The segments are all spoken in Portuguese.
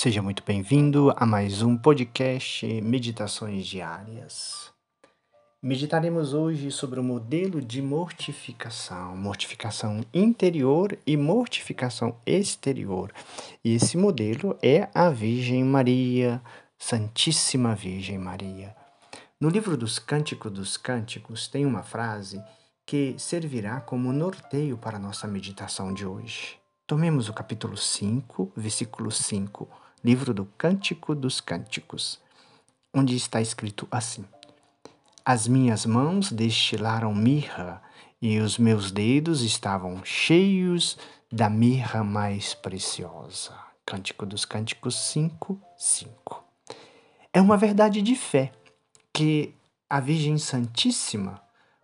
Seja muito bem-vindo a mais um podcast Meditações Diárias. Meditaremos hoje sobre o modelo de mortificação, mortificação interior e mortificação exterior. E esse modelo é a Virgem Maria, Santíssima Virgem Maria. No livro dos Cânticos dos Cânticos tem uma frase que servirá como norteio para nossa meditação de hoje. Tomemos o capítulo 5, versículo 5, livro do Cântico dos Cânticos, onde está escrito assim: As minhas mãos destilaram mirra e os meus dedos estavam cheios da mirra mais preciosa. Cântico dos Cânticos 5, 5. É uma verdade de fé que a Virgem Santíssima,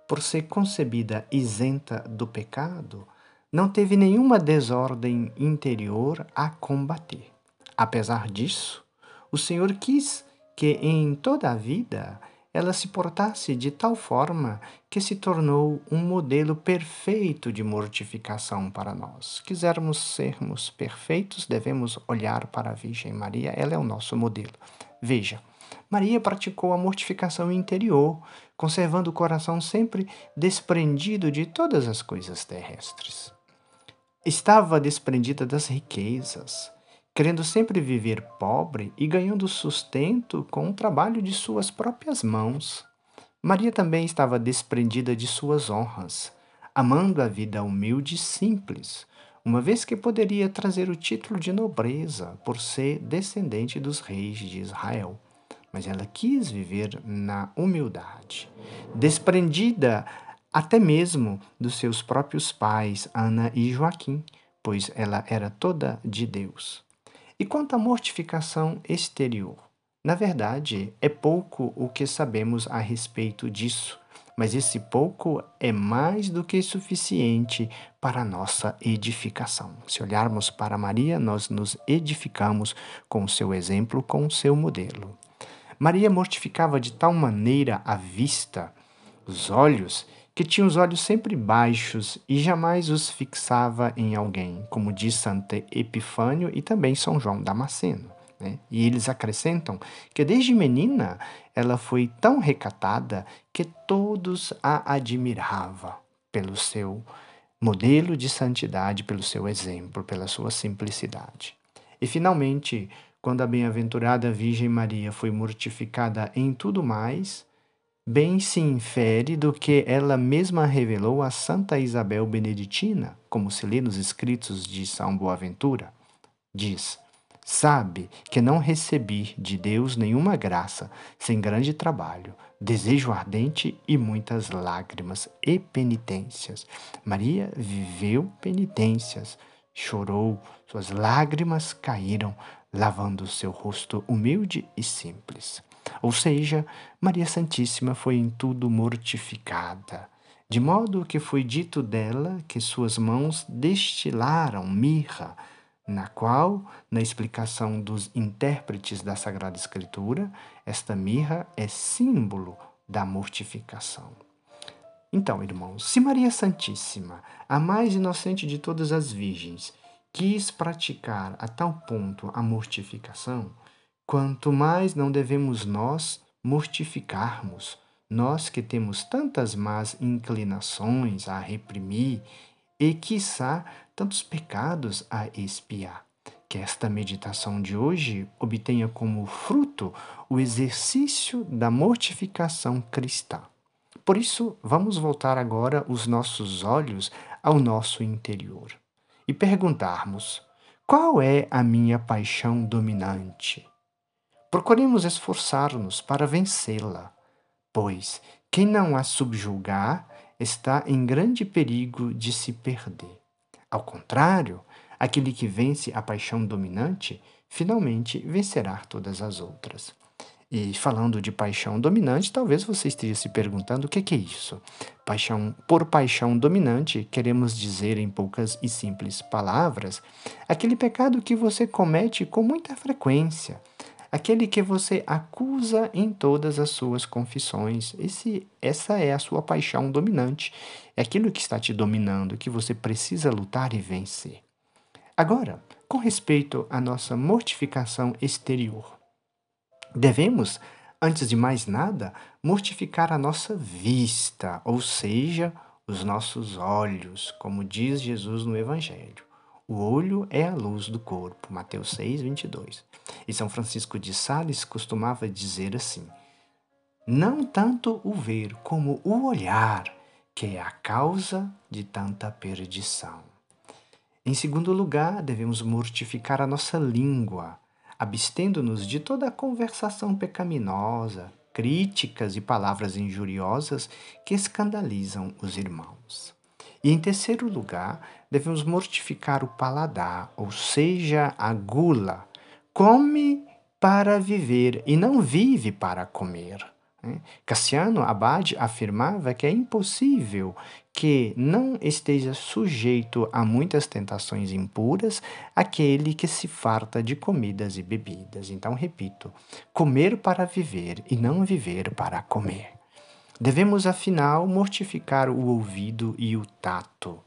por ser concebida isenta do pecado, não teve nenhuma desordem interior a combater. Apesar disso, o Senhor quis que em toda a vida ela se portasse de tal forma que se tornou um modelo perfeito de mortificação para nós. Quisermos sermos perfeitos, devemos olhar para a Virgem Maria, ela é o nosso modelo. Veja, Maria praticou a mortificação interior, conservando o coração sempre desprendido de todas as coisas terrestres. Estava desprendida das riquezas, querendo sempre viver pobre e ganhando sustento com o trabalho de suas próprias mãos. Maria também estava desprendida de suas honras, amando a vida humilde e simples, uma vez que poderia trazer o título de nobreza por ser descendente dos reis de Israel. Mas ela quis viver na humildade, desprendida até mesmo dos seus próprios pais, Ana e Joaquim, pois ela era toda de Deus. E quanto à mortificação exterior? Na verdade, é pouco o que sabemos a respeito disso, mas esse pouco é mais do que suficiente para a nossa edificação. Se olharmos para Maria, nós nos edificamos com o seu exemplo, com o seu modelo. Maria mortificava de tal maneira a vista, os olhos, que tinha os olhos sempre baixos e jamais os fixava em alguém, como diz Santo Epifânio e também São João Damasceno. Né? E eles acrescentam que desde menina ela foi tão recatada que todos a admiravam pelo seu modelo de santidade, pelo seu exemplo, pela sua simplicidade. E finalmente, quando a bem-aventurada Virgem Maria foi mortificada em tudo mais, bem se infere do que ela mesma revelou a Santa Isabel Beneditina, como se lê nos escritos de São Boaventura. Diz: Sabe que não recebi de Deus nenhuma graça sem grande trabalho, desejo ardente e muitas lágrimas e penitências. Maria viveu penitências, chorou, suas lágrimas caíram, lavando seu rosto humilde e simples. Ou seja, Maria Santíssima foi em tudo mortificada, de modo que foi dito dela que suas mãos destilaram mirra, na qual, na explicação dos intérpretes da Sagrada Escritura, esta mirra é símbolo da mortificação. Então, irmãos, se Maria Santíssima, a mais inocente de todas as virgens, quis praticar a tal ponto a mortificação, Quanto mais não devemos nós mortificarmos, nós que temos tantas más inclinações a reprimir e, quiçá, tantos pecados a expiar. Que esta meditação de hoje obtenha como fruto o exercício da mortificação cristã. Por isso, vamos voltar agora os nossos olhos ao nosso interior e perguntarmos: qual é a minha paixão dominante? Procuremos esforçar-nos para vencê-la, pois quem não a subjugar está em grande perigo de se perder. Ao contrário, aquele que vence a paixão dominante finalmente vencerá todas as outras. E falando de paixão dominante, talvez você esteja se perguntando o que é isso. Paixão por paixão dominante, queremos dizer em poucas e simples palavras, aquele pecado que você comete com muita frequência, aquele que você acusa em todas as suas confissões. Esse, essa é a sua paixão dominante. É aquilo que está te dominando, que você precisa lutar e vencer. Agora, com respeito à nossa mortificação exterior. Devemos, antes de mais nada, mortificar a nossa vista, ou seja, os nossos olhos, como diz Jesus no Evangelho. O olho é a luz do corpo, Mateus 6, 22. E São Francisco de Sales costumava dizer assim: Não tanto o ver, como o olhar, que é a causa de tanta perdição. Em segundo lugar, devemos mortificar a nossa língua, abstendo-nos de toda conversação pecaminosa, críticas e palavras injuriosas que escandalizam os irmãos. E em terceiro lugar, devemos mortificar o paladar, ou seja, a gula. Come para viver e não vive para comer. Né? Cassiano Abade afirmava que é impossível que não esteja sujeito a muitas tentações impuras aquele que se farta de comidas e bebidas. Então, repito: comer para viver e não viver para comer. Devemos, afinal, mortificar o ouvido e o tato,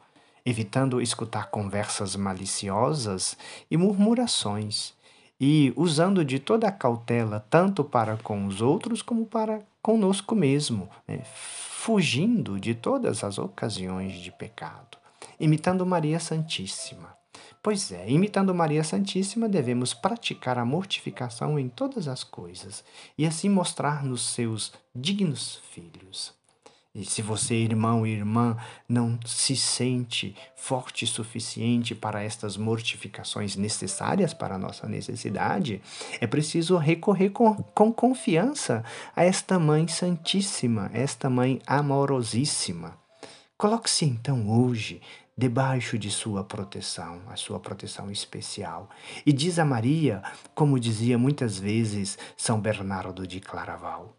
evitando escutar conversas maliciosas e murmurações e usando de toda a cautela, tanto para com os outros como para conosco mesmo, né? fugindo de todas as ocasiões de pecado, imitando Maria Santíssima. Pois é, imitando Maria Santíssima, devemos praticar a mortificação em todas as coisas e assim mostrar-nos seus dignos filhos. E se você, irmão e irmã, não se sente forte o suficiente para estas mortificações necessárias para a nossa necessidade, é preciso recorrer com, com confiança a esta Mãe Santíssima, esta Mãe amorosíssima. Coloque-se então hoje debaixo de sua proteção, a sua proteção especial. E diz a Maria, como dizia muitas vezes São Bernardo de Claraval: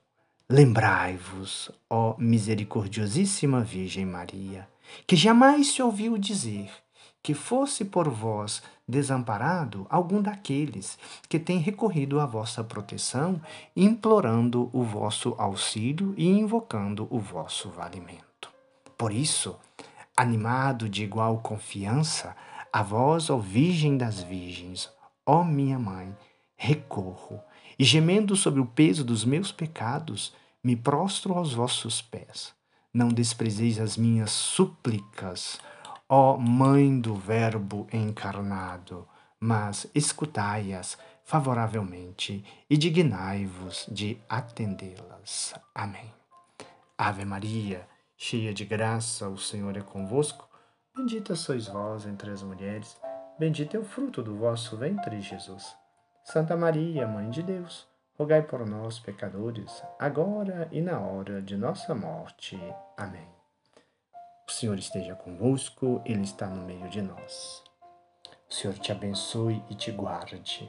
Lembrai-vos, ó misericordiosíssima Virgem Maria, que jamais se ouviu dizer que fosse por vós desamparado algum daqueles que têm recorrido à vossa proteção, implorando o vosso auxílio e invocando o vosso valimento. Por isso, animado de igual confiança, a vós, ó Virgem das Virgens, ó minha mãe, recorro e gemendo sobre o peso dos meus pecados, me prostro aos vossos pés. Não desprezeis as minhas súplicas, ó Mãe do Verbo encarnado, mas escutai-as favoravelmente e dignai-vos de atendê-las. Amém. Ave Maria, cheia de graça, o Senhor é convosco. Bendita sois vós entre as mulheres, bendito é o fruto do vosso ventre, Jesus. Santa Maria, Mãe de Deus, rogai por nós, pecadores, agora e na hora de nossa morte. Amém. O Senhor esteja convosco, Ele está no meio de nós. O Senhor te abençoe e te guarde.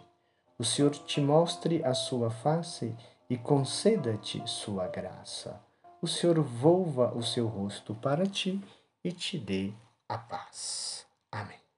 O Senhor te mostre a sua face e conceda-te sua graça. O Senhor volva o seu rosto para ti e te dê a paz. Amém.